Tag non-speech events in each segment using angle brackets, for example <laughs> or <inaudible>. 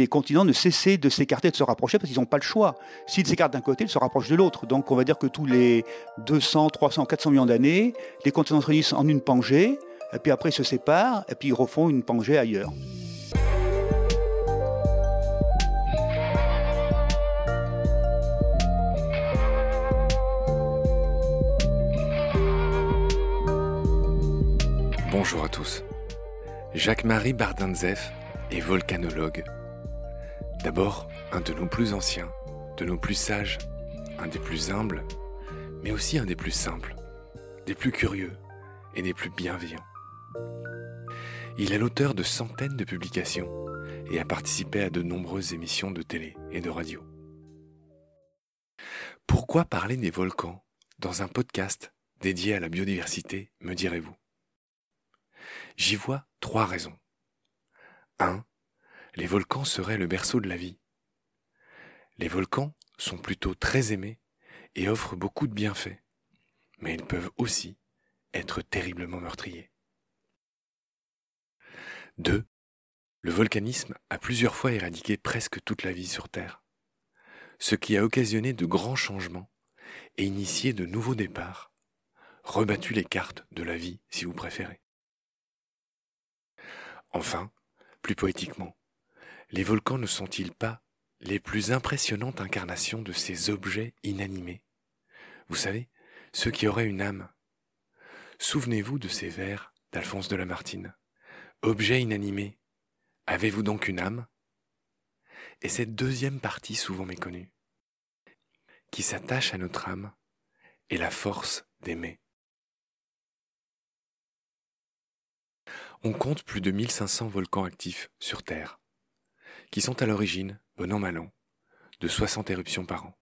les continents ne cessaient de s'écarter, de se rapprocher, parce qu'ils n'ont pas le choix. S'ils s'écartent d'un côté, ils se rapprochent de l'autre. Donc on va dire que tous les 200, 300, 400 millions d'années, les continents se réunissent en une Pangée, et puis après ils se séparent, et puis ils refont une Pangée ailleurs. Bonjour à tous. Jacques-Marie Bardinzef est volcanologue. D'abord, un de nos plus anciens, de nos plus sages, un des plus humbles, mais aussi un des plus simples, des plus curieux et des plus bienveillants. Il est l'auteur de centaines de publications et a participé à de nombreuses émissions de télé et de radio. Pourquoi parler des volcans dans un podcast dédié à la biodiversité, me direz-vous? J'y vois trois raisons. 1. Les volcans seraient le berceau de la vie. Les volcans sont plutôt très aimés et offrent beaucoup de bienfaits, mais ils peuvent aussi être terriblement meurtriers. 2. Le volcanisme a plusieurs fois éradiqué presque toute la vie sur Terre, ce qui a occasionné de grands changements et initié de nouveaux départs, rebattu les cartes de la vie si vous préférez. Enfin, plus poétiquement, les volcans ne sont-ils pas les plus impressionnantes incarnations de ces objets inanimés? Vous savez, ceux qui auraient une âme. Souvenez-vous de ces vers d'Alphonse de Lamartine. Objet inanimé, avez-vous donc une âme? Et cette deuxième partie souvent méconnue, qui s'attache à notre âme, est la force d'aimer. On compte plus de 1500 volcans actifs sur Terre, qui sont à l'origine, bon an mal an, de 60 éruptions par an.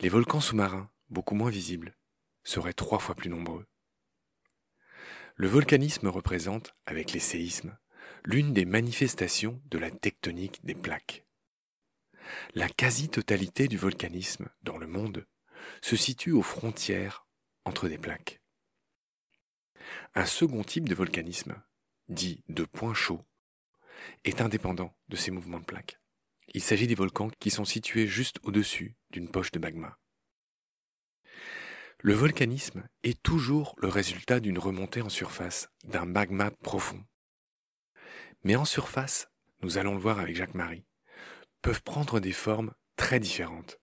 Les volcans sous-marins, beaucoup moins visibles, seraient trois fois plus nombreux. Le volcanisme représente, avec les séismes, l'une des manifestations de la tectonique des plaques. La quasi-totalité du volcanisme dans le monde se situe aux frontières entre des plaques. Un second type de volcanisme, dit de point chaud, est indépendant de ces mouvements de plaques. Il s'agit des volcans qui sont situés juste au-dessus d'une poche de magma. Le volcanisme est toujours le résultat d'une remontée en surface d'un magma profond. Mais en surface, nous allons le voir avec Jacques-Marie, peuvent prendre des formes très différentes.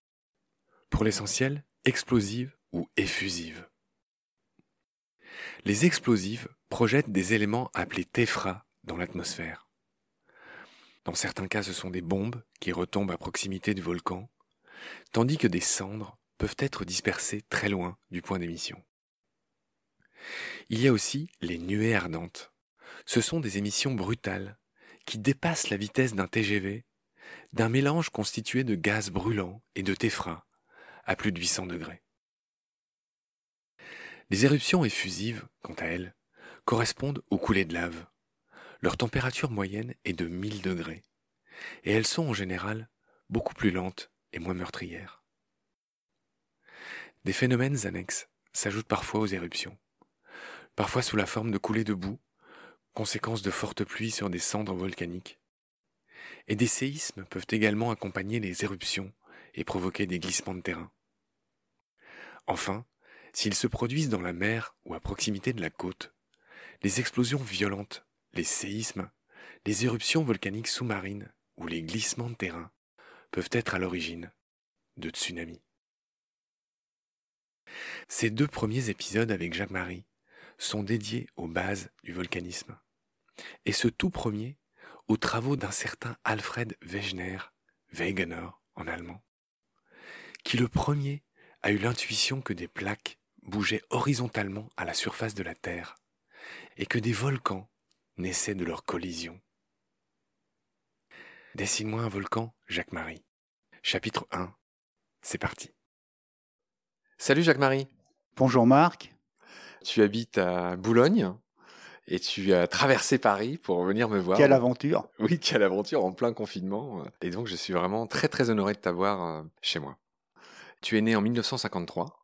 Pour l'essentiel, explosives ou effusives. Les explosives projettent des éléments appelés téphras dans l'atmosphère. Dans certains cas, ce sont des bombes qui retombent à proximité du volcan, tandis que des cendres peuvent être dispersées très loin du point d'émission. Il y a aussi les nuées ardentes. Ce sont des émissions brutales qui dépassent la vitesse d'un TGV d'un mélange constitué de gaz brûlants et de téphras à plus de 800 degrés. Les éruptions effusives, quant à elles, correspondent aux coulées de lave. Leur température moyenne est de 1000 degrés, et elles sont en général beaucoup plus lentes et moins meurtrières. Des phénomènes annexes s'ajoutent parfois aux éruptions, parfois sous la forme de coulées de boue, conséquence de fortes pluies sur des cendres volcaniques. Et des séismes peuvent également accompagner les éruptions et provoquer des glissements de terrain. Enfin, S'ils se produisent dans la mer ou à proximité de la côte, les explosions violentes, les séismes, les éruptions volcaniques sous-marines ou les glissements de terrain peuvent être à l'origine de tsunamis. Ces deux premiers épisodes avec Jacques-Marie sont dédiés aux bases du volcanisme, et ce tout premier aux travaux d'un certain Alfred Wegener, Wegener en allemand, qui le premier a eu l'intuition que des plaques bougeaient horizontalement à la surface de la Terre, et que des volcans naissaient de leur collision. Dessine-moi un volcan, Jacques-Marie. Chapitre 1. C'est parti. Salut Jacques-Marie. Bonjour Marc. Tu habites à Boulogne et tu as traversé Paris pour venir me voir. Quelle aventure Oui, quelle aventure en plein confinement. Et donc je suis vraiment très très honoré de t'avoir euh, chez moi. Tu es né en 1953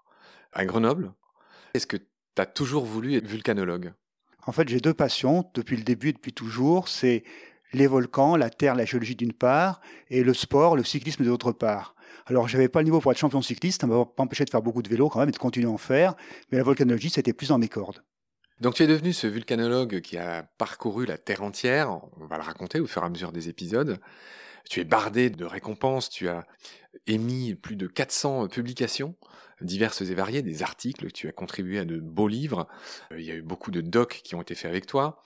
à Grenoble. Est-ce que tu as toujours voulu être vulcanologue? En fait, j'ai deux passions depuis le début depuis toujours. C'est les volcans, la terre, la géologie d'une part, et le sport, le cyclisme d'autre part. Alors, je n'avais pas le niveau pour être champion cycliste, ça m'a pas empêché de faire beaucoup de vélo quand même et de continuer à en faire, mais la volcanologie, c'était plus dans mes cordes. Donc tu es devenu ce vulcanologue qui a parcouru la Terre entière, on va le raconter au fur et à mesure des épisodes. Tu es bardé de récompenses, tu as émis plus de 400 publications diverses et variées, des articles, tu as contribué à de beaux livres, il y a eu beaucoup de docs qui ont été faits avec toi.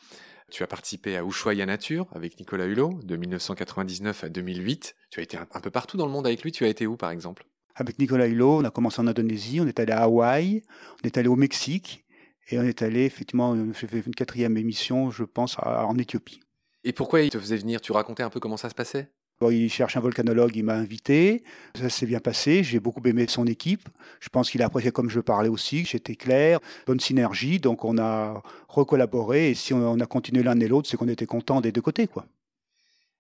Tu as participé à Ushuaia Nature avec Nicolas Hulot de 1999 à 2008. Tu as été un peu partout dans le monde avec lui. Tu as été où par exemple? Avec Nicolas Hulot, on a commencé en Indonésie, on est allé à Hawaï, on est allé au Mexique et on est allé effectivement, j'ai fait une quatrième émission, je pense, en Éthiopie. Et pourquoi il te faisait venir? Tu racontais un peu comment ça se passait? Il cherche un volcanologue, il m'a invité. Ça s'est bien passé. J'ai beaucoup aimé son équipe. Je pense qu'il a apprécié comme je parlais aussi. J'étais clair, bonne synergie. Donc on a recollaboré. Et si on a continué l'un et l'autre, c'est qu'on était contents des deux côtés, quoi.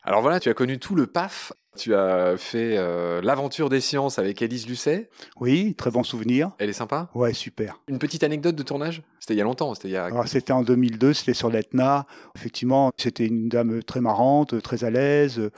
Alors voilà, tu as connu tout le PAF. Tu as fait euh, l'aventure des sciences avec Élise Lucet. Oui, très bon souvenir. Elle est sympa Ouais, super. Une petite anecdote de tournage? C'était il y a longtemps, c'était il y a... C'était en 2002, c'était sur l'Etna. Effectivement, c'était une dame très marrante, très à l'aise,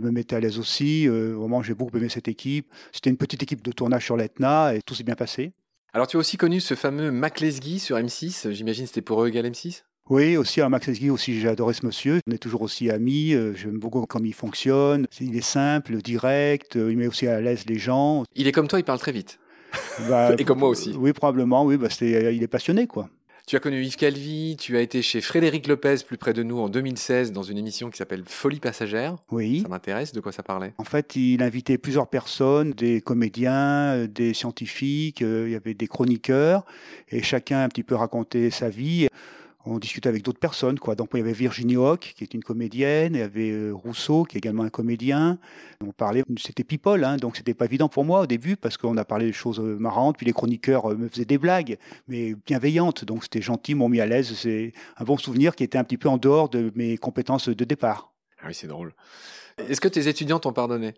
me mettait à l'aise aussi. Euh, vraiment, j'ai beaucoup aimé cette équipe. C'était une petite équipe de tournage sur l'Etna et tout s'est bien passé. Alors tu as aussi connu ce fameux Mac Lesguy sur M6, j'imagine c'était pour eux égal M6 oui, aussi à Max Lesguy aussi j'ai adoré ce monsieur. On est toujours aussi amis. Euh, j'aime beaucoup comment il fonctionne. Il est simple, direct. Euh, il met aussi à l'aise les gens. Il est comme toi, il parle très vite. <laughs> Bah, Et comme moi aussi. Oui, probablement. Oui, bah, il est passionné, quoi. Tu as connu Yves Calvi, tu as été chez Frédéric Lopez, plus près de nous, en 2016, dans une émission qui s'appelle Folie passagère. Oui. Ça m'intéresse, de quoi ça parlait? En fait, il invitait plusieurs personnes, des comédiens, euh, des scientifiques, il y avait des chroniqueurs, et chacun un petit peu racontait sa vie on discutait avec d'autres personnes. Quoi. Donc il y avait Virginie Hoc, qui est une comédienne, il y avait euh, Rousseau, qui est également un comédien. On parlait, c'était people, hein, donc c'était pas évident pour moi au début, parce qu'on a parlé de choses euh, marrantes, puis les chroniqueurs euh, me faisaient des blagues, mais bienveillantes, donc c'était gentil, m'ont mis à l'aise. C'est un bon souvenir qui était un petit peu en dehors de mes compétences de départ. Ah oui, c'est drôle. Est-ce que tes étudiants t'ont pardonné?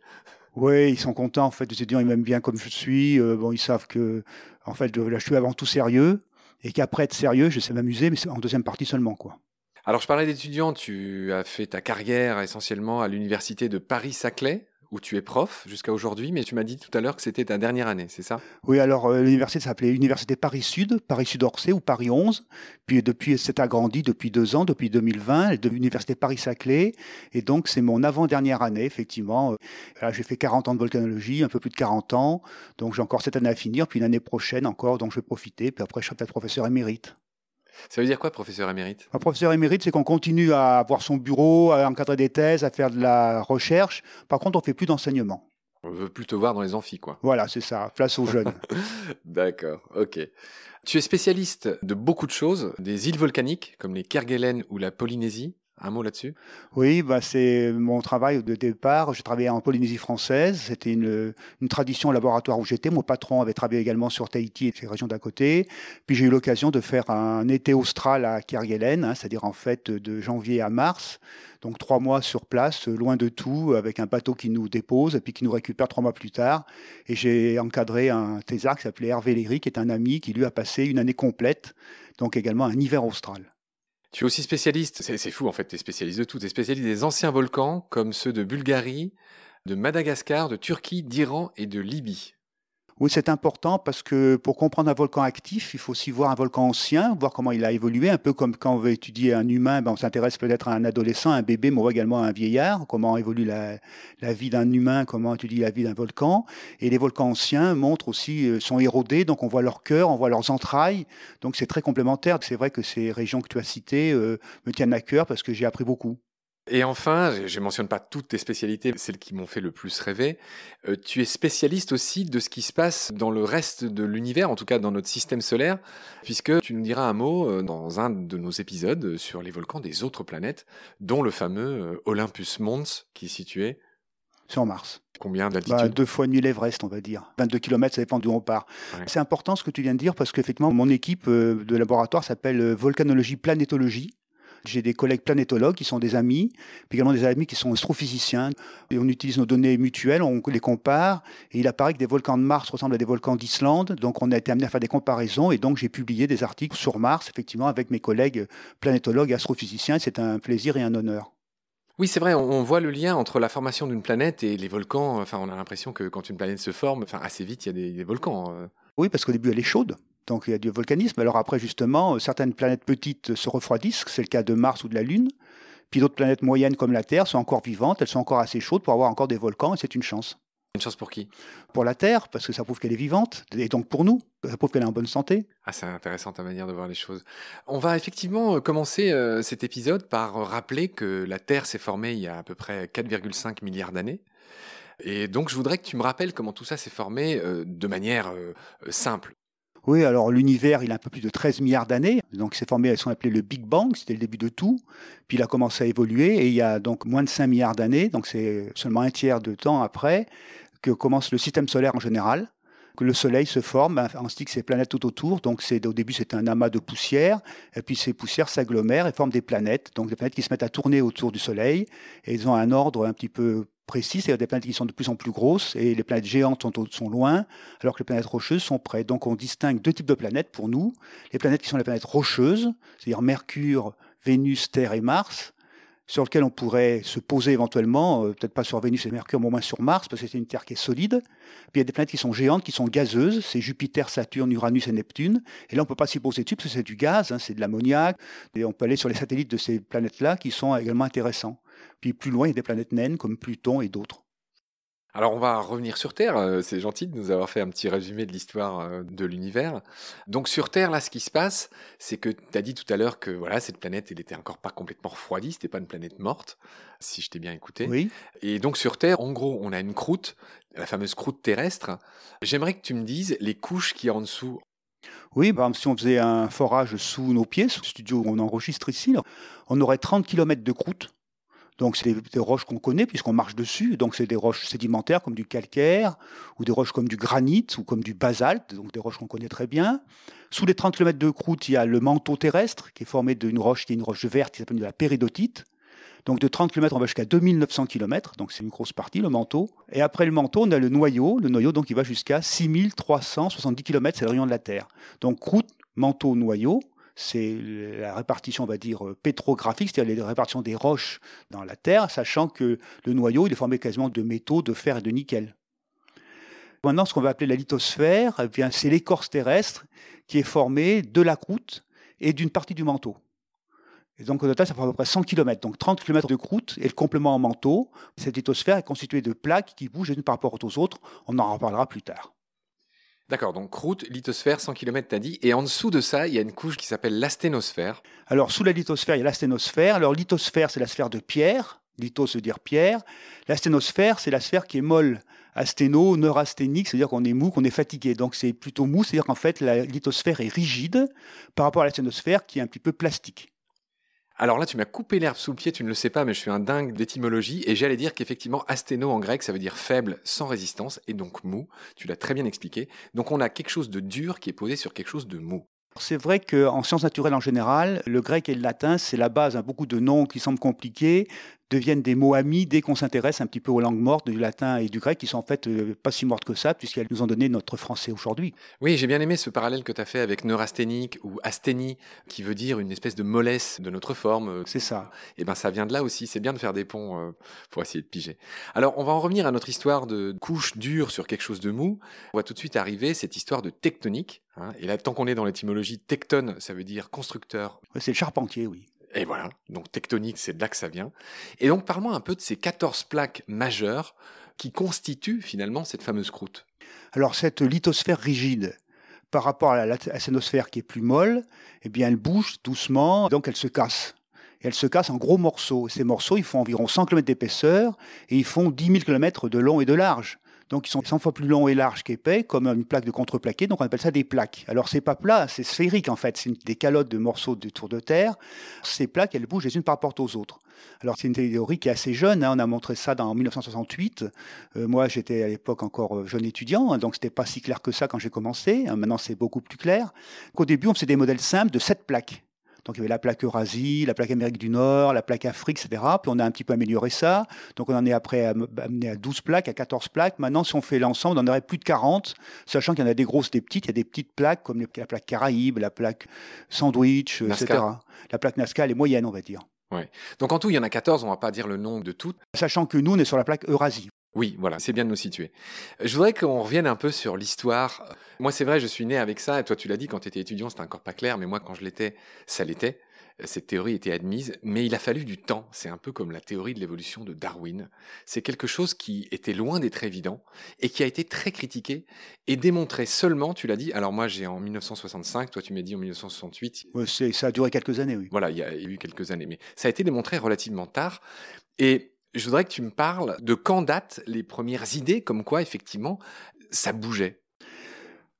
Oui, ils sont contents. En fait, les étudiants, ils m'aiment bien comme je suis. bon, ils savent que, en fait, là, je suis avant tout sérieux et qu'après être sérieux, je sais m'amuser, mais en deuxième partie seulement, quoi. Alors, je parlais d'étudiants, tu as fait ta carrière essentiellement à l'université de Paris-Saclay, où tu es prof jusqu'à aujourd'hui, mais tu m'as dit tout à l'heure que c'était ta dernière année, c'est ça? Oui, alors euh, l'université s'appelait Université Paris-Sud, Paris-Sud-Orsay ou Paris 11. Puis depuis, c'est agrandi depuis deux ans, depuis 2020, elle est Université Paris-Saclay. Et donc, c'est mon avant-dernière année, effectivement. Euh, j'ai fait 40 ans de volcanologie, un peu plus de 40 ans. Donc, j'ai encore cette année à finir, puis l'année prochaine encore, donc je vais profiter. Puis après, je serai peut-être professeur émérite. Ça veut dire quoi, professeur émérite? Un professeur émérite, c'est qu'on continue à avoir son bureau, à encadrer des thèses, à faire de la recherche. Par contre, on ne fait plus d'enseignement. On veut plus te voir dans les amphis, quoi. Voilà, c'est ça, place aux jeunes. <laughs> D'accord, ok. Tu es spécialiste de beaucoup de choses, des îles volcaniques, comme les Kerguelen ou la Polynésie. Un mot là-dessus? Oui, bah c'est mon travail de départ. J'ai travaillé en Polynésie française. C'était une, tradition laboratoire où j'étais. Mon patron avait travaillé également sur Tahiti et ces régions d'à côté. Puis j'ai eu l'occasion de faire un été austral à Kerguelen, hein, c'est-à-dire en fait de janvier à mars. Donc trois mois sur place, loin de tout, avec un bateau qui nous dépose et puis qui nous récupère trois mois plus tard. Et j'ai encadré un thésard qui s'appelait Hervé Léry, qui est un ami qui lui a passé une année complète, donc également un hiver austral. Tu es aussi spécialiste, c'est fou en fait, tu es spécialiste de tout, tu es spécialiste des anciens volcans comme ceux de Bulgarie, de Madagascar, de Turquie, d'Iran et de Libye. Oui, c'est important parce que pour comprendre un volcan actif, il faut aussi voir un volcan ancien, voir comment il a évolué, un peu comme quand on veut étudier un humain, ben on s'intéresse peut-être à un adolescent, un bébé, mais on voit également à un vieillard, comment évolue la, vie d'un humain, comment étudie la vie d'un volcan. Et les volcans anciens montrent aussi, euh, sont érodés, donc on voit leur cœur, on voit leurs entrailles, donc c'est très complémentaire. C'est vrai que ces régions que tu as citées euh, me tiennent à cœur parce que j'ai appris beaucoup. Et enfin, je ne mentionne pas toutes tes spécialités, celles qui m'ont fait le plus rêver. Euh, tu es spécialiste aussi de ce qui se passe dans le reste de l'univers, en tout cas dans notre système solaire, puisque tu nous diras un mot euh, dans un de nos épisodes sur les volcans des autres planètes, dont le fameux euh, Olympus Mons, qui est situé sur Mars. Combien d'altitude bah, Deux fois nuit l'Everest, on va dire. 22 km, ça dépend d'où on part. C'est important ce que tu viens de dire parce qu'effectivement, mon équipe de laboratoire s'appelle Volcanologie Planétologie. J'ai des collègues planétologues qui sont des amis, puis également des amis qui sont astrophysiciens. Et on utilise nos données mutuelles, on les compare, et il apparaît que des volcans de Mars ressemblent à des volcans d'Islande. Donc on a été amené à faire des comparaisons, et donc j'ai publié des articles sur Mars, effectivement, avec mes collègues planétologues et astrophysiciens. C'est un plaisir et un honneur. Oui, c'est vrai, on voit le lien entre la formation d'une planète et les volcans. Enfin, on a l'impression que quand une planète se forme, enfin, assez vite, il y a des, volcans. Euh. Oui, parce qu'au début, elle est chaude. Donc il y a du volcanisme. Alors après, justement, certaines planètes petites se refroidissent, c'est le cas de Mars ou de la Lune. Puis d'autres planètes moyennes comme la Terre sont encore vivantes, elles sont encore assez chaudes pour avoir encore des volcans, et c'est une chance. Une chance pour qui? Pour la Terre, parce que ça prouve qu'elle est vivante, et donc pour nous, ça prouve qu'elle est en bonne santé. Ah, c'est intéressant ta manière de voir les choses. On va effectivement euh, commencer euh, cet épisode par rappeler que la Terre s'est formée il y a à peu près 4,5 milliards d'années. Et donc je voudrais que tu me rappelles comment tout ça s'est formé euh, de manière simple. Oui, alors l'univers, il a un peu plus de 13 milliards d'années. Donc il s'est formé ce qu'on appelait le Big Bang, c'était le début de tout. Puis il a commencé à évoluer et il y a donc moins de 5 milliards d'années, donc c'est seulement un tiers de temps après, que commence le système solaire en général que le Soleil se forme, ainsi que ces planètes tout autour. Donc c'est au début c'est un amas de poussière, et puis ces poussières s'agglomèrent et forment des planètes. Donc des planètes qui se mettent à tourner autour du Soleil, et ils ont un ordre un petit peu précis, c'est-à-dire des planètes qui sont de plus en plus grosses, et les planètes géantes sont, loin, alors que les planètes rocheuses sont près. Donc on distingue deux types de planètes pour nous. Les planètes qui sont les planètes rocheuses, c'est-à-dire Mercure, Vénus, Terre et Mars, sur lequel on pourrait se poser éventuellement, euh, peut-être pas sur Vénus et Mercure, mais au moins sur Mars, parce que c'est une Terre qui est solide. Puis il y a des planètes qui sont géantes, qui sont gazeuses, c'est Jupiter, Saturne, Uranus et Neptune. Et là, on ne peut pas s'y poser dessus, parce que c'est du gaz, hein, c'est de l'ammoniac. Et on peut aller sur les satellites de ces planètes-là, qui sont également intéressants. Puis plus loin, il y a des planètes naines, comme Pluton et d'autres. Alors on va revenir sur Terre, euh, c'est gentil de nous avoir fait un petit résumé de l'histoire euh, de l'univers. Donc sur Terre, là, ce qui se passe, c'est que tu as dit tout à l'heure que voilà, cette planète, elle était encore pas complètement refroidie, c'était pas une planète morte, si je t'ai bien écouté. Oui. Et donc sur Terre, en gros, on a une croûte, la fameuse croûte terrestre. J'aimerais que tu me dises les couches qui y a en dessous. Oui, par exemple, si on faisait un forage sous nos pieds, sous le studio où on enregistre ici, on aurait 30 km de croûte donc c'est des, roches qu'on connaît puisqu'on marche dessus. Donc c'est des roches sédimentaires comme du calcaire ou des roches comme du granit ou comme du basalte, donc des roches qu'on connaît très bien. Sous les 30 km de croûte, il y a le manteau terrestre qui est formé d'une roche qui est une roche verte qui s'appelle de la péridotite. Donc de 30 km, on va jusqu'à 2900 km, donc c'est une grosse partie, le manteau. Et après le manteau, on a le noyau, le noyau donc il va jusqu'à 6370 km, c'est le rayon de la Terre. Donc croûte, manteau, noyau c'est la répartition, on va dire, pétrographique, c'est-à-dire la répartition des roches dans la Terre, sachant que le noyau, est formé quasiment de métaux, de fer et de nickel. Maintenant, ce qu'on va appeler la lithosphère, eh c'est l'écorce terrestre qui est formée de la croûte et d'une partie du manteau. Donc, au total, ça fait à peu près 100 km, donc 30 km de croûte et le complément en manteau. Cette lithosphère est constituée de plaques qui bougent les unes par rapport aux autres. On en reparlera plus tard. D'accord, donc croûte, lithosphère, 100 km t'as dit, et en dessous de ça, il y a une couche qui s'appelle l'asténosphère. Alors sous la lithosphère, il y a l'asténosphère. Alors lithosphère, c'est la sphère de pierre. Lithos veut dire pierre. L'asténosphère, c'est la sphère qui est molle. Asténo, neurasthénique, c'est-à-dire qu'on est mou, qu'on est fatigué. Donc c'est plutôt mou, c'est-à-dire qu'en fait la lithosphère est rigide par rapport à l'asténosphère qui est un petit peu plastique. Alors là, tu m'as coupé l'herbe sous le pied, tu ne le sais pas, mais je suis un dingue d'étymologie, et j'allais dire qu'effectivement, asténo en grec, ça veut dire faible, sans résistance, et donc mou. Tu l'as très bien expliqué. Donc on a quelque chose de dur qui est posé sur quelque chose de mou. C'est vrai qu'en sciences naturelles en général, le grec et le latin, c'est la base à beaucoup de noms qui semblent compliqués, deviennent des mots amis dès qu'on s'intéresse un petit peu aux langues mortes du latin et du grec, qui sont en fait euh, pas si mortes que ça, puisqu'elles nous ont donné notre français aujourd'hui. Oui, j'ai bien aimé ce parallèle que tu as fait avec neurasthénique ou asthénie, qui veut dire une espèce de mollesse de notre forme. C'est ça. Et eh ben ça vient de là aussi, c'est bien de faire des ponts euh, pour essayer de piger. Alors on va en revenir à notre histoire de couche dure sur quelque chose de mou. On va tout de suite arriver cette histoire de tectonique. Hein. et là, tant qu'on est dans l'étymologie, tectone, ça veut dire constructeur. c'est le charpentier, oui. Et voilà, donc tectonique, c'est de là que ça vient. Et donc parle-moi un peu de ces 14 plaques majeures qui constituent finalement cette fameuse croûte. Alors cette lithosphère rigide, par rapport à la scénosphère qui est plus molle, eh bien elle bouge doucement, donc elle se casse. elle se casse en gros morceaux. Ces morceaux, ils font environ 100 km d'épaisseur et ils font 10 000 km de long et de large. Donc ils sont 100 fois plus longs et larges qu'épais, comme une plaque de contreplaqué, donc on appelle ça des plaques. Alors c'est pas plat, c'est sphérique en fait, c'est des calottes de morceaux de tour de terre. Ces plaques, elles bougent les unes par rapport aux autres. Alors c'est une théorie qui est assez jeune, hein. on a montré ça dans 1968. Euh, moi j'étais à l'époque encore euh, jeune étudiant, hein, donc c'était pas si clair que ça quand j'ai commencé. Hein. Maintenant c'est beaucoup plus clair. Au début on faisait des modèles simples de sept plaques. Donc il y avait la plaque Eurasie, la plaque Amérique du Nord, la plaque Afrique, etc. Puis on a un petit peu amélioré ça. Donc on en est après amené à 12 plaques, à 14 plaques. Maintenant, si on fait l'ensemble, on en aurait plus de 40, sachant qu'il y en a des grosses, des petites. Il y a des petites plaques comme la plaque Caraïbe, la plaque Sandwich, etc. La plaque Nazca, elle est moyenne, on va dire. Ouais. Donc en tout, il y en a 14, on va pas dire le nom de toutes. Sachant que nous, on est sur la plaque Eurasie. Oui, voilà, c'est bien de nous situer. Je voudrais qu'on revienne un peu sur l'histoire. Moi, c'est vrai, je suis né avec ça, et toi, tu l'as dit, quand tu étais étudiant, c'était encore pas clair, mais moi, quand je l'étais, ça l'était. Cette théorie était admise, mais il a fallu du temps. C'est un peu comme la théorie de l'évolution de Darwin. C'est quelque chose qui était loin d'être évident et qui a été très critiqué et démontré seulement, tu l'as dit, alors moi j'ai en 1965, toi tu m'as dit en 1968. Ouais, ça a duré quelques années, oui. Voilà, il y a eu quelques années, mais ça a été démontré relativement tard. Et je voudrais que tu me parles de quand datent les premières idées, comme quoi, effectivement, ça bougeait.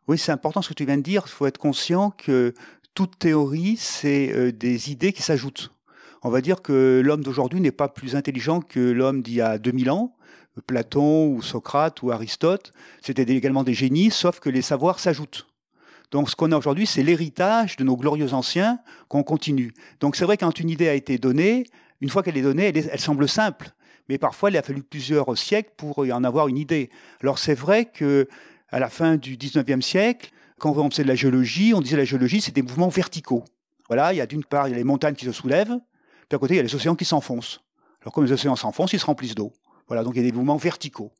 Oui, c'est important ce que tu viens de dire. Il faut être conscient que toute théorie, c'est euh, des idées qui s'ajoutent. On va dire que l'homme d'aujourd'hui n'est pas plus intelligent que l'homme d'il y a 2000 ans. Platon ou Socrate ou Aristote, c'était également des génies, sauf que les savoirs s'ajoutent. Donc ce qu'on a aujourd'hui, c'est l'héritage de nos glorieux anciens qu'on continue. Donc c'est vrai quand une idée a été donnée, une fois qu'elle est donnée, elle semble simple mais parfois il a fallu plusieurs siècles pour en avoir une idée. Alors c'est vrai que à la fin du 19e siècle, quand on faisait de la géologie, on disait la géologie, c'est des mouvements verticaux. Voilà, il y a d'une part il y a les montagnes qui se soulèvent, puis à côté il y a les océans qui s'enfoncent. Alors comme les océans s'enfoncent, ils se remplissent d'eau. Voilà, donc il y a des mouvements verticaux.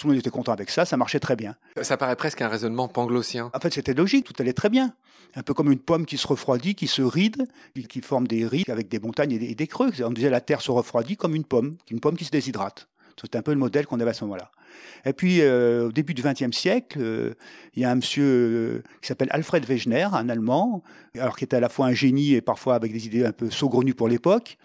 Tout le monde était content avec ça, ça marchait très bien. Ça paraît presque un raisonnement panglossien. En fait, c'était logique, tout allait très bien. Un peu comme une pomme qui se refroidit, qui se ride, qui forme des rides avec des montagnes et des, creux. On disait la terre se refroidit comme une pomme, une pomme qui se déshydrate. C'était un peu le modèle qu'on avait à ce moment-là. Et puis, euh, au début du XXe siècle, euh, il y a un monsieur euh, qui s'appelle Alfred Wegener, un Allemand, alors qui était à la fois un génie et parfois avec des idées un peu saugrenues pour l'époque,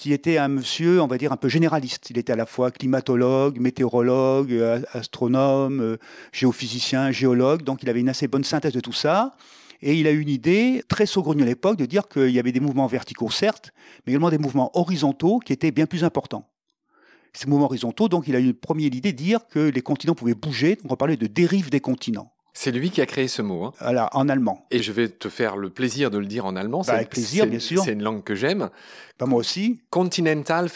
qui était un monsieur, on va dire, un peu généraliste. Il était à la fois climatologue, météorologue, euh, astronome, euh, géophysicien, géologue, donc il avait une assez bonne synthèse de tout ça. Et il a eu une idée très saugrenue à l'époque de dire qu'il y avait des mouvements verticaux, certes, mais également des mouvements horizontaux qui étaient bien plus importants. Ces mouvements horizontaux, donc il a eu une première idée de dire que les continents pouvaient bouger, donc on parlait de dérive des continents. C'est lui qui a créé ce mot. Hein. en allemand. Et je vais te faire le plaisir de le dire en allemand. Bah, avec plaisir, bien sûr. C'est une langue que j'aime. Pas bah, moi aussi.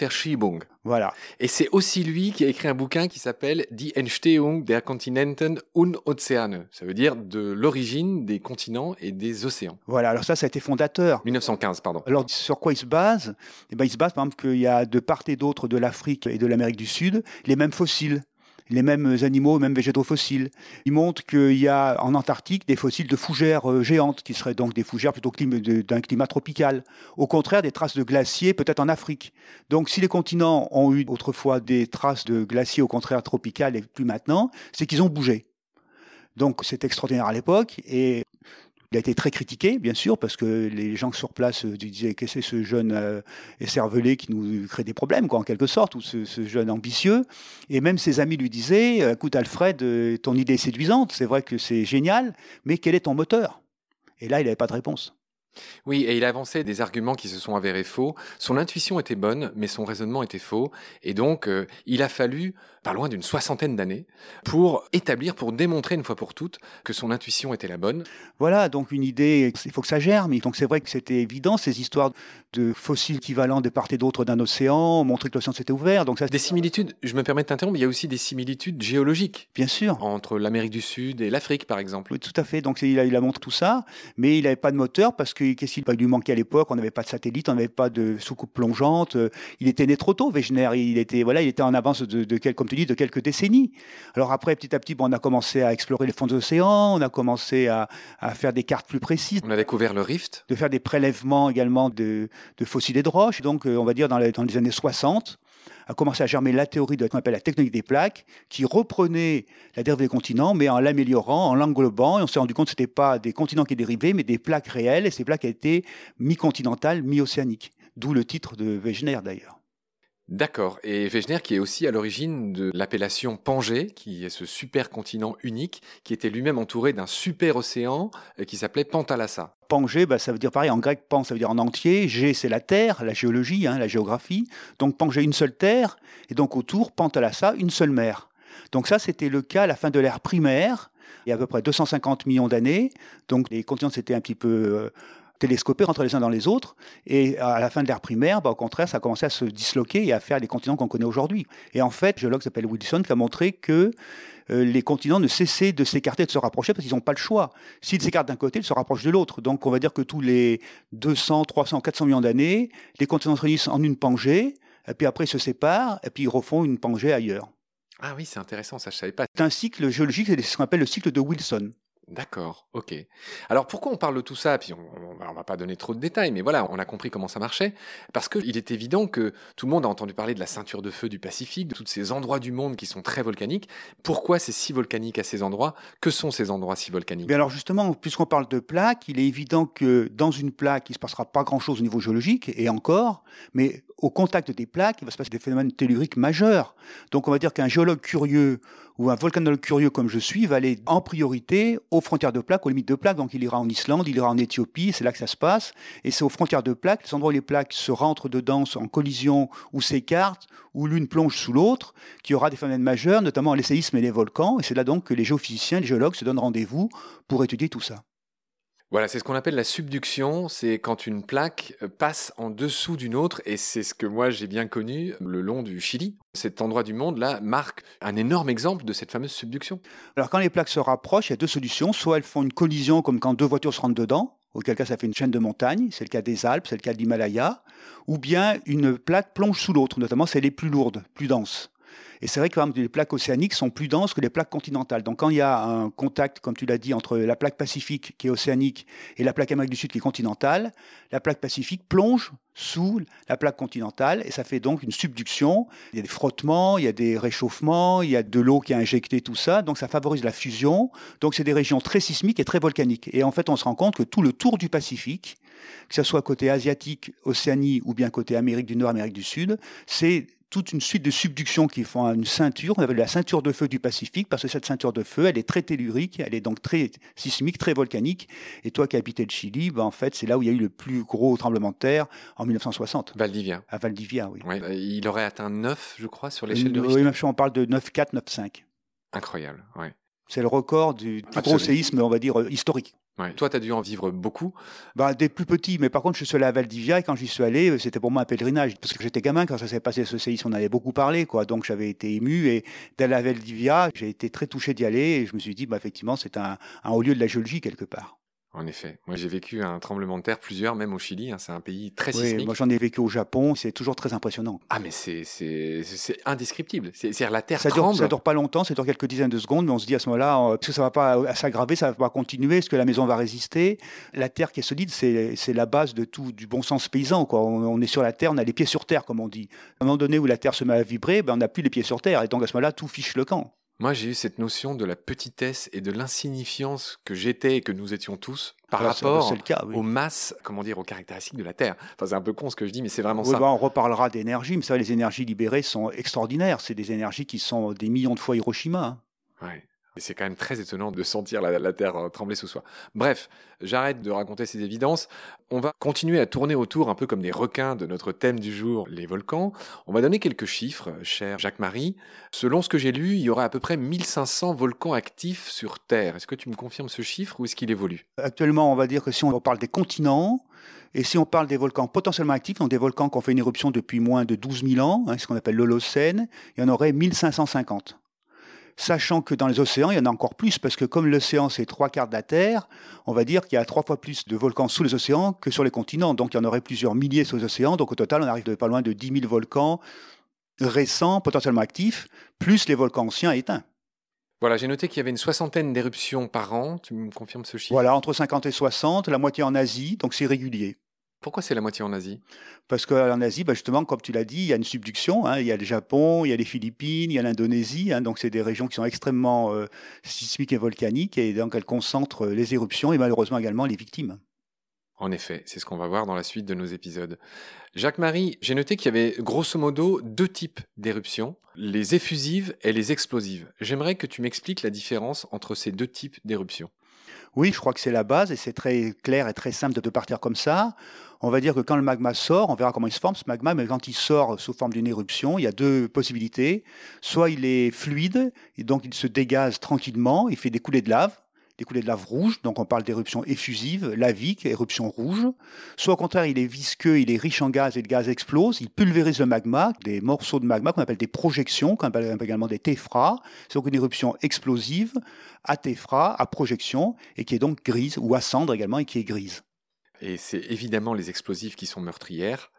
Verschiebung. Voilà. Et c'est aussi lui qui a écrit un bouquin qui s'appelle Die Entstehung der Kontinenten und Ozeane. Ça veut dire de l'origine des continents et des océans. Voilà. Alors ça, ça a été fondateur. 1915, pardon. Alors sur quoi il se base? Eh ben, Il se base par exemple qu'il y a de part et d'autre de l'Afrique et de l'Amérique du Sud les mêmes fossiles les mêmes animaux, mêmes végétaux fossiles. Il montre qu'il y a en Antarctique des fossiles de fougères euh, géantes, qui seraient donc des fougères plutôt d'un climat tropical. Au contraire, des traces de glaciers peut-être en Afrique. Donc si les continents ont eu autrefois des traces de glaciers au contraire tropicales et plus maintenant, c'est qu'ils ont bougé. Donc c'est extraordinaire à l'époque et il a été très critiqué, bien sûr, parce que les gens sur place euh, disaient que c'est ce jeune euh, écervelé qui nous crée des problèmes, en quelque sorte, ou ce, jeune ambitieux. Et même ses amis lui disaient euh, Écoute, Alfred, ton idée est séduisante, c'est vrai que c'est génial, mais quel est ton moteur? Et là, il n'avait pas de réponse. Oui, et il avançait des arguments qui se sont avérés faux. Son intuition était bonne, mais son raisonnement était faux. Et donc, euh, il a fallu pas loin d'une soixantaine d'années pour établir, pour démontrer une fois pour toutes que son intuition était la bonne. Voilà, donc une idée, il faut que ça germe. Donc c'est vrai que c'était évident, ces histoires de fossiles équivalents de part et d'autre d'un océan, montrer que l'océan s'était ouvert. Donc ça... Des similitudes, je me permets de t'interrompre, il y a aussi des similitudes géologiques. Bien sûr. Entre l'Amérique du Sud et l'Afrique, par exemple. Oui, tout à fait. Donc il a, il a montré tout ça, mais il n'avait pas de moteur parce que qu'est-ce qu'il lui manquait à l'époque? On n'avait pas de satellite, on n'avait pas de soucoupe plongeante. Il était né trop tôt, Wegener. Il était, voilà, il était en avance de, de, comme dis, de quelques décennies. Alors après, petit à petit, bon, on a commencé à explorer les fonds de l'océan, on a commencé à, à, faire des cartes plus précises. On a découvert le rift. De faire des prélèvements également de, de fossiles et de roches. Donc, euh, on va dire dans les, dans les années 60, a commencé à germer la théorie de ce qu'on appelle la technique des plaques, qui reprenait la dérive des continents, mais en l'améliorant, en l'englobant, et on s'est rendu compte que ce n'était pas des continents qui dérivaient, mais des plaques réelles, et ces plaques étaient mi-continentales, mi-océaniques. D'où le titre de Wegener d'ailleurs. D'accord. Et Wegener qui est aussi à l'origine de l'appellation Pangée, qui est ce super continent unique, qui était lui-même entouré d'un super océan euh, qui s'appelait Pantalassa. Pangée, bah, ça veut dire pareil, en grec, pan, ça veut dire en entier, G, c'est la terre, la géologie, hein, la géographie. Donc Pangée, une seule terre, et donc autour, Pantalassa, une seule mer. Donc ça, c'était le cas à la fin de l'ère primaire, il y a à peu près 250 millions d'années. Donc les continents s'étaient un petit peu... Télescopés, rentrer les uns dans les autres. Et à la fin de l'ère primaire, bah, au contraire, ça a commencé à se disloquer et à faire les continents qu'on connaît aujourd'hui. Et en fait, un géologue s'appelle Wilson qui a montré que euh, les continents ne cessaient de s'écarter, de se rapprocher, parce qu'ils n'ont pas le choix. S'ils s'écartent d'un côté, ils se rapprochent de l'autre. Donc on va dire que tous les 200, 300, 400 millions d'années, les continents se réunissent en une pangée, et puis après ils se séparent, et puis ils refont une pangée ailleurs. Ah oui, c'est intéressant, ça je savais pas. C'est un cycle géologique, c'est ce qu'on appelle le cycle de Wilson. D'accord, ok. Alors pourquoi on parle de tout ça? Puis on, ne va pas donner trop de détails, mais voilà, on a compris comment ça marchait. Parce qu'il est évident que tout le monde a entendu parler de la ceinture de feu du Pacifique, de tous ces endroits du monde qui sont très volcaniques. Pourquoi c'est si volcanique à ces endroits? Que sont ces endroits si volcaniques? Alors justement, puisqu'on parle de plaques, il est évident que dans une plaque, il ne se passera pas grand-chose au niveau géologique, et encore, mais au contact des plaques, il va se passer des phénomènes telluriques majeurs. Donc on va dire qu'un géologue curieux ou un volcanologue curieux comme je suis va aller en priorité aux frontières de plaques, aux limites de plaques. Donc il ira en Islande, il ira en Éthiopie, c'est là que ça se passe. Et c'est aux frontières de plaques, les endroits où les plaques se rentrent dedans en collision ou s'écartent, où l'une plonge sous l'autre, qu'il y aura des phénomènes majeurs, notamment les séismes et les volcans. Et c'est là donc que les géophysiciens, les géologues se donnent rendez-vous pour étudier tout ça. Voilà, c'est ce qu'on appelle la subduction, c'est quand une plaque euh, passe en dessous d'une autre, et c'est ce que moi j'ai bien connu le long du Chili. Cet endroit du monde là marque un énorme exemple de cette fameuse subduction. Alors quand les plaques se rapprochent, il y a deux solutions. Soit elles font une collision comme quand deux voitures se rentrent dedans, auquel cas ça fait une chaîne de montagnes, c'est le cas des Alpes, c'est le cas de l'Himalaya, ou bien une plaque plonge sous l'autre, notamment si elle est plus lourde, plus dense. Et c'est vrai que les plaques océaniques sont plus denses que les plaques continentales. Donc quand il y a un contact, comme tu l'as dit, entre la plaque pacifique qui est océanique et la plaque Amérique du Sud qui est continentale, la plaque pacifique plonge sous la plaque continentale et ça fait donc une subduction. Il y a des frottements, il y a des réchauffements, il y a de l'eau qui a injecté tout ça, donc ça favorise la fusion. Donc c'est des régions très sismiques et très volcaniques. Et en fait, on se rend compte que tout le tour du Pacifique, que ce soit côté asiatique, Océanie ou bien côté Amérique du Nord, Amérique du Sud, c'est toute une suite de subductions qui font une ceinture, on appelle la ceinture de feu du Pacifique, parce que cette ceinture de feu, elle est très tellurique, elle est donc très sismique, très volcanique. Et toi qui habitais le Chili, ben en fait, c'est là où il y a eu le plus gros tremblement de terre en 1960. Valdivia. À Valdivia, oui. il aurait atteint 9, je crois, sur l'échelle de Richter. Oui, on parle de 9,4, 9,5. Incroyable, oui. C'est le record du plus gros séisme, on va dire, euh, Toi, tu as dû en vivre beaucoup bah, Des plus petits, mais par contre, je suis allé à Valdivia et quand j'y suis allé, euh, c'était pour moi un pèlerinage. Parce que j'étais gamin, quand ça s'est passé ce séisme, on avait beaucoup parlé, quoi. Donc j'avais été ému et d'aller à Valdivia, j'ai été très touché d'y aller et je me suis dit, bah, effectivement, c'est un haut lieu de la géologie quelque part. En effet. Moi, j'ai vécu un tremblement de terre, plusieurs, même au Chili. Hein. c'est un pays très oui, sismique. Moi, j'en ai vécu au Japon. C'est toujours très impressionnant. Ah, mais c'est indescriptible. C'est-à-dire la terre ça tremble. Dure, ça dure pas longtemps, ça dure quelques dizaines de secondes, mais on se dit à ce moment-là, euh, est-ce que ça va pas euh, s'aggraver, ça va pas continuer, est-ce que la maison va résister? La terre qui est solide, c'est la base de tout, du bon sens paysan. Quoi. On, est sur la terre, on a les pieds sur terre, comme on dit. À un moment donné où la terre se met à vibrer, ben, on n'a plus les pieds sur terre. Et donc à ce moment-là, tout fiche le camp. Moi, j'ai eu cette notion de la petitesse et de l'insignifiance que j'étais et que nous étions tous par rapport aux masses, comment dire, aux caractéristiques de la Terre. Enfin, c'est un peu con ce que je dis, mais c'est vraiment ça. Bah, on reparlera d'énergie, mais ça, les énergies libérées sont extraordinaires. C'est des énergies qui sont des millions de fois Hiroshima. Hein. Ouais c'est quand même très étonnant de sentir la, terre euh, trembler sous soi. Bref, j'arrête de raconter ces évidences. On va continuer à tourner autour un peu comme des requins de notre thème du jour, les volcans. On va donner quelques chiffres, cher Jacques-Marie. Selon ce que j'ai lu, il y aurait à peu près 1500 volcans actifs sur Terre. Est-ce que tu me confirmes ce chiffre ou est-ce qu'il évolue? Actuellement, on va dire que si on parle des continents, et si on parle des volcans potentiellement actifs, donc des volcans qui ont fait une éruption depuis moins de 12 000 ans, hein, ce qu'on appelle l'Holocène, il y en aurait 1550 sachant que dans les océans, il y en a encore plus, parce que comme l'océan, c'est trois quarts de la Terre, on va dire qu'il y a trois fois plus de volcans sous les océans que sur les continents. Donc il y en aurait plusieurs milliers sous les océans. Donc au total, on arrive de pas loin de 10 000 volcans récents, potentiellement actifs, plus les volcans anciens éteints. Voilà, j'ai noté qu'il y avait une soixantaine d'éruptions par an. Tu me confirmes ce chiffre? Voilà, entre 50 et 60, la moitié en Asie, donc c'est régulier. Pourquoi c'est la moitié en Asie? Parce qu'en Asie, bah, justement, comme tu l'as dit, il y a une subduction. Hein. il y a le Japon, il y a les Philippines, il y a l'Indonésie. Hein. donc, c'est des régions qui sont extrêmement euh, sismiques et volcaniques. Et donc, elles concentrent les éruptions et malheureusement également les victimes. En effet, c'est ce qu'on va voir dans la suite de nos épisodes. Jacques-Marie, j'ai noté qu'il y avait grosso modo deux types d'éruptions, les effusives et les explosives. J'aimerais que tu m'expliques la différence entre ces deux types d'éruptions. Oui, je crois que c'est la base et c'est très clair et très simple de partir comme ça. On va dire que quand le magma sort, on verra comment il se forme ce magma, mais quand il sort sous forme d'une éruption, il y a deux possibilités. Soit il est fluide, et donc il se dégaze tranquillement, il fait des coulées de lave, des de lave rouges, donc on parle d'éruption effusive, lavique, éruption rouge. Soit au contraire, il est visqueux, il est riche en gaz et le gaz explose, il pulvérise le magma, des morceaux de magma qu'on appelle des projections, qu'on appelle également des téphras. C'est donc une éruption explosive à téphra, à projection, et qui est donc grise, ou à cendre également, et qui est grise. Et c'est évidemment les explosifs qui sont meurtrières.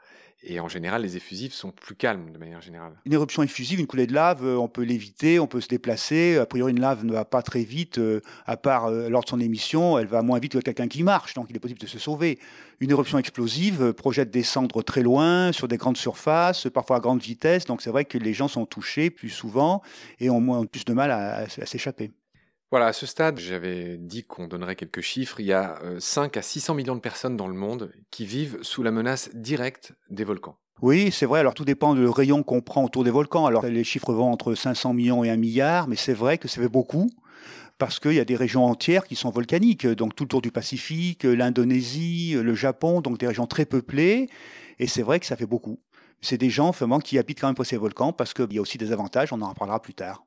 Et en général, les effusifs sont plus calmes de manière générale. Une éruption effusive, une coulée de lave, euh, on peut l'éviter, on peut se déplacer. A priori, une lave ne va pas très vite, euh, à part euh, lors de son émission, elle va moins vite que quelqu'un qui marche, donc il est possible de se sauver. Une éruption explosive projette des cendres très loin, sur des grandes surfaces, parfois à grande vitesse, donc c'est vrai que les gens sont touchés plus souvent et ont plus de mal à s'échapper. Voilà, à ce stade, j'avais dit qu'on donnerait quelques chiffres. Il y a 5 euh, à 600 millions de personnes dans le monde qui vivent sous la menace directe des volcans. Oui, c'est vrai. Alors tout dépend du rayon qu'on prend autour des volcans. Alors les chiffres vont entre 500 millions et 1 milliard, mais c'est vrai que ça fait beaucoup parce qu'il y a des régions entières qui sont volcaniques, donc tout le tour du Pacifique, l'Indonésie, le Japon, donc des régions très peuplées, et c'est vrai que ça fait beaucoup. C'est des gens vraiment qui habitent quand même pour ces volcans parce qu'il y a aussi des avantages, on en reparlera plus tard.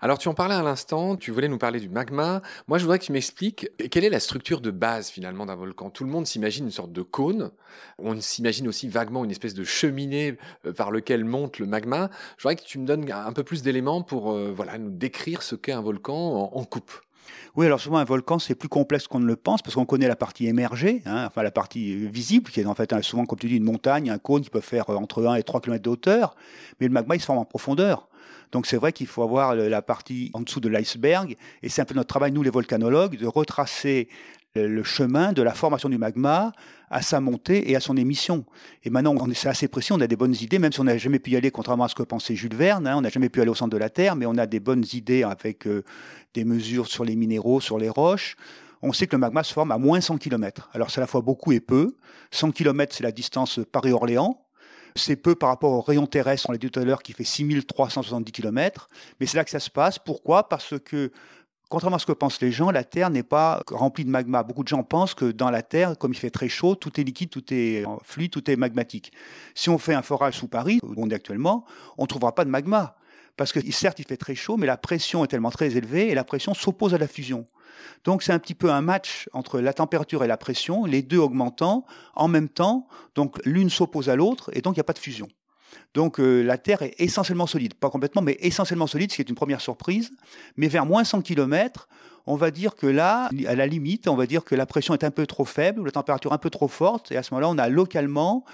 Alors tu en parlais à l'instant, tu voulais nous parler du magma. Moi je voudrais que tu m'expliques quelle est la structure de base finalement d'un volcan? Tout le monde s'imagine une sorte de cône. On s'imagine aussi vaguement une espèce de cheminée euh, par lequel monte le magma. Je voudrais que tu me donnes un peu plus d'éléments pour euh, voilà nous décrire ce qu'est un volcan en, coupe. Oui, alors souvent un volcan c'est plus complexe qu'on ne le pense parce qu'on connaît la partie émergée, hein, enfin la partie euh, visible qui est en fait souvent comme tu dis une montagne, un cône qui peut faire entre 1 et 3 km de hauteur, mais le magma il se forme en profondeur. Donc c'est vrai qu'il faut avoir la partie en dessous de l'iceberg, et c'est un peu notre travail, nous les volcanologues, de retracer le chemin de la formation du magma à sa montée et à son émission. Et maintenant, on est assez précis, on a des bonnes idées, même si on n'a jamais pu y aller, contrairement à ce que pensait Jules Verne, hein, on n'a jamais pu aller au centre de la Terre, mais on a des bonnes idées avec euh, des mesures sur les minéraux, sur les roches. On sait que le magma se forme à moins 100 km. Alors c'est à la fois beaucoup et peu. 100 km, c'est la distance Paris-Orléans. C'est peu par rapport au rayon terrestre, on l'a dit tout à l'heure, qui fait 6370 km. Mais c'est là que ça se passe. Pourquoi? Parce que Contrairement à ce que pensent les gens, la Terre n'est pas remplie de magma. Beaucoup de gens pensent que dans la Terre, comme il fait très chaud, tout est liquide, tout est fluide, tout est magmatique. Si on fait un forage sous Paris, où on est actuellement, on ne trouvera pas de magma. Parce que certes, il fait très chaud, mais la pression est tellement très élevée et la pression s'oppose à la fusion. Donc c'est un petit peu un match entre la température et la pression, les deux augmentant en même temps. Donc l'une s'oppose à l'autre et donc il n'y a pas de fusion. Donc euh, la Terre est essentiellement solide, pas complètement, mais essentiellement solide, ce qui est une première surprise. Mais vers moins 100 km, on va dire que là, à la limite, on va dire que la pression est un peu trop faible, ou la température un peu trop forte, et à ce moment-là, on a localement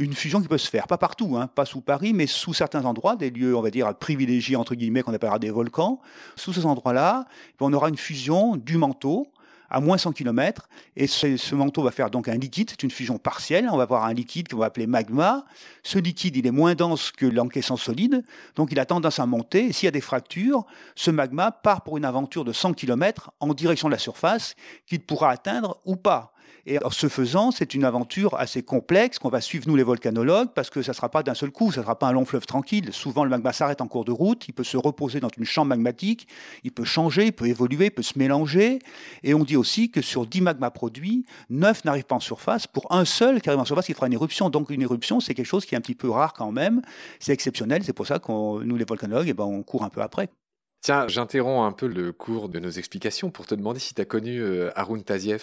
une fusion qui peut se faire. Pas partout, hein, pas sous Paris, mais sous certains endroits, des lieux, on va dire, privilégiés, entre guillemets, qu'on appellera des volcans. Sous ces endroits-là, on aura une fusion du manteau à moins 100 km. Et ce, manteau va faire donc un liquide, c'est une fusion partielle. On va avoir un liquide qu'on va appeler magma. Ce liquide, il est moins dense que l'encaissant solide, donc il a tendance à monter. S'il y a des fractures, ce magma part pour une aventure de 100 km en direction de la surface qu'il pourra atteindre ou pas. Et en ce faisant, c'est une aventure assez complexe qu'on va suivre nous les volcanologues parce que ça ne sera pas d'un seul coup, ça ne sera pas un long fleuve tranquille. Souvent, le magma s'arrête en cours de route, il peut se reposer dans une chambre magmatique, il peut changer, il peut évoluer, il peut se mélanger. Et on dit aussi que sur 10 magmas produits, 9 n'arrivent pas en surface pour un seul qui arrive en surface qui fera une éruption. Donc une éruption, c'est quelque chose qui est un petit peu rare quand même. C'est exceptionnel, c'est pour ça que nous les volcanologues, eh ben, on court un peu après. Tiens, j'interromps un peu le cours de nos explications pour te demander si tu as connu euh, Haroun Taziev.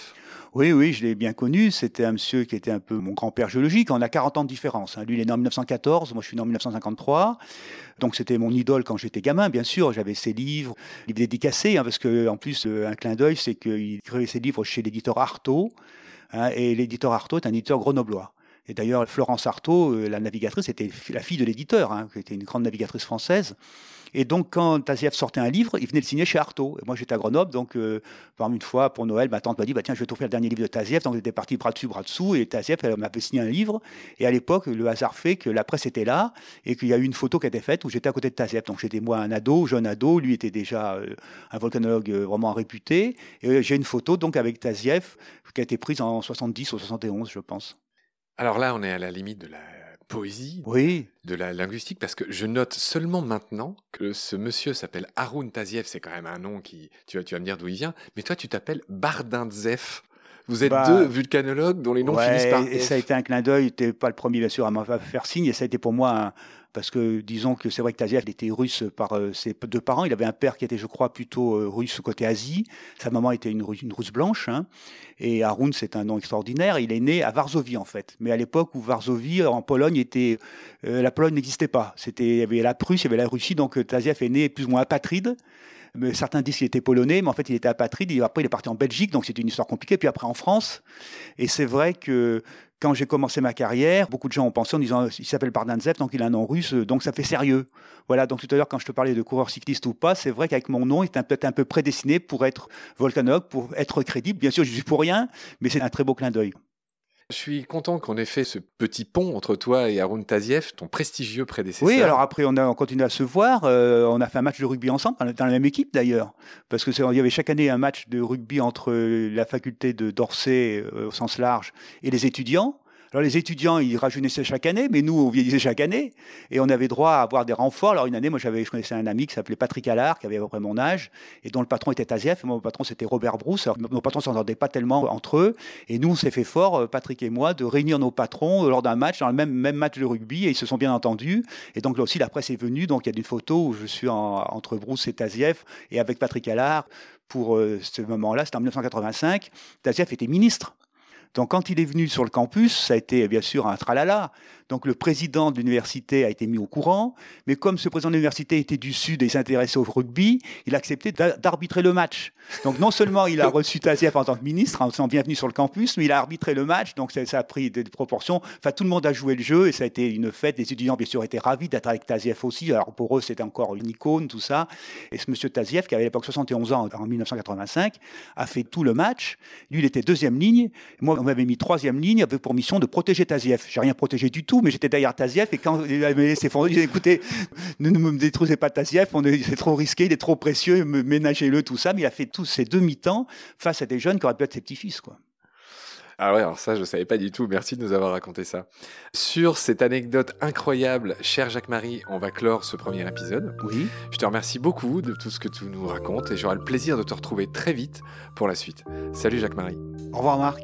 Oui, oui, je l'ai bien connu. C'était un monsieur qui était un peu mon grand-père géologique. On a 40 ans de différence. Hein. Lui, il est né en 1914, moi je suis né en 1953. Donc c'était mon idole quand j'étais gamin, bien sûr. J'avais ses livres, livres dédicacés, hein, parce qu'en plus, euh, un clin d'œil, c'est qu'il écrivait ses livres chez l'éditeur Artaud. Hein, et l'éditeur Artaud est un éditeur grenoblois. Et d'ailleurs, Florence Artaud, euh, la navigatrice, était la fille de l'éditeur, qui était une grande navigatrice française. Et donc, quand Taziev sortait un livre, il venait le signer chez Artaud. Et moi, j'étais à Grenoble, donc, euh, par une fois, pour Noël, ma tante m'a dit, bah, tiens, je vais t'offrir le dernier livre de Taziev. Donc, j'étais parti bras dessus, bras dessous, et Taziev, elle m'avait signé un livre. Et à l'époque, le hasard fait que la presse était là, et qu'il y a eu une photo qui a été faite où j'étais à côté de Taziev. Donc, j'étais moi un ado, jeune ado, lui était déjà euh, un volcanologue vraiment réputé. Et j'ai une photo, donc, avec Taziev, qui a été prise en 70 ou 71, je pense. Alors là, on est à la limite de la poésie, oui. de la linguistique, parce que je note seulement maintenant que ce monsieur s'appelle Haroun Taziev, c'est quand même un nom qui, tu vas, tu vas me dire d'où il vient, mais toi tu t'appelles Bardindzef. Vous êtes Bah, deux vulcanologues dont les noms Ouais, finissent par et ça a été un clin d'œil. T'es pas le premier, bien sûr, à m'en faire signe. Et ça a été pour moi un- parce que disons que c'est vrai que Taziev était russe par euh, ses deux parents. Il avait un père qui était, je crois, plutôt euh, russe côté Asie. Sa maman était une, Russe- blanche. hein. Et Haroun, c'est un nom extraordinaire. Il est né à Varsovie, en fait. Mais à l'époque où Varsovie, en Pologne, était, euh, la Pologne n'existait pas. C'était, il y avait la Prusse, il y avait la Russie. Donc Taziev est né plus ou moins apatride. Mais certains disent qu'il était polonais, mais en fait, il était apatride. Et après, il est parti en Belgique, donc c'était une histoire compliquée. Puis après, en France. Et c'est vrai que quand j'ai commencé ma carrière, beaucoup de gens ont pensé en disant il s'appelle Bardanzev, donc il a un nom russe, donc ça fait sérieux. Voilà, donc tout à l'heure, quand je te parlais de coureur cycliste ou pas, c'est vrai qu'avec mon nom, il est peut-être un peu prédestiné pour être volcanologue, pour être crédible. Bien sûr, je suis pour rien, mais c'est un très beau clin d'œil. Je suis content qu'on ait fait ce petit pont entre toi et Haroun Taziev, ton prestigieux prédécesseur. Oui, alors après, on a on continue à se voir. euh, on a fait un match de rugby ensemble, dans la même équipe d'ailleurs. Parce que c'est- il y avait chaque année un match de rugby entre euh, la faculté de d'Orsay euh, au sens large et les étudiants. Alors les étudiants, ils rajeunissaient chaque année, mais nous, on vieillissait chaque année. Et on avait droit à avoir des renforts. Alors une année, moi, j'avais, je connaissais un ami qui s'appelait Patrick Allard, qui avait à peu près mon âge, et dont le patron était Tazieff, et mon patron, c'était Robert Brousse. Alors, nos patrons s'entendaient pas tellement entre eux. Et nous, on s'est fait fort, euh, Patrick et moi, de réunir nos patrons euh, lors d'un match, dans le même, même match de rugby, et ils se sont bien entendus. Et donc là aussi, la presse est venue. Donc il y a des photos où je suis en- entre Brousse et Tazieff, et avec Patrick Allard, pour euh, ce moment-là, c'était en 1985. Tazieff était ministre. Donc quand il est venu sur le campus, ça a été bien sûr un tralala. Donc le président de l'université a été mis au courant, mais comme ce président de l'université était du Sud et s'intéressait au rugby, il a accepté d'a- d'arbitrer le match. Donc non seulement il a reçu Tazieff en tant que ministre, en disant bienvenue sur le campus, mais il a arbitré le match, donc ça, ça a pris des proportions. Enfin, tout le monde a joué le jeu et ça a été une fête. Les étudiants, bien sûr, étaient ravis d'être avec Tazieff aussi. Alors pour eux, c'était encore une icône, tout ça. Et ce monsieur Tazieff, qui avait à l'époque 71 ans en 1985, a fait tout le match. Lui, il était deuxième ligne. Moi, on m'avait mis troisième ligne avec pour mission de protéger Tazieff. J'ai rien protégé du tout, mais j'étais derrière Tazieff. Et quand il avait laissé fondre, il disait écoutez, ne, ne me détruisez pas est- c'est trop risqué, il est trop précieux, ménagez-le, tout ça. Mais il a fait tous ces demi-temps face à des jeunes qui auraient pu être ses petits-fils. quoi. Ah ouais, alors ça, je ne savais pas du tout. Merci de nous avoir raconté ça. Sur cette anecdote incroyable, cher Jacques-Marie, on va clore ce premier épisode. Oui. Je te remercie beaucoup de tout ce que tu nous racontes et j'aurai le plaisir de te retrouver très vite pour la suite. Salut Jacques-Marie. Au revoir, Marc.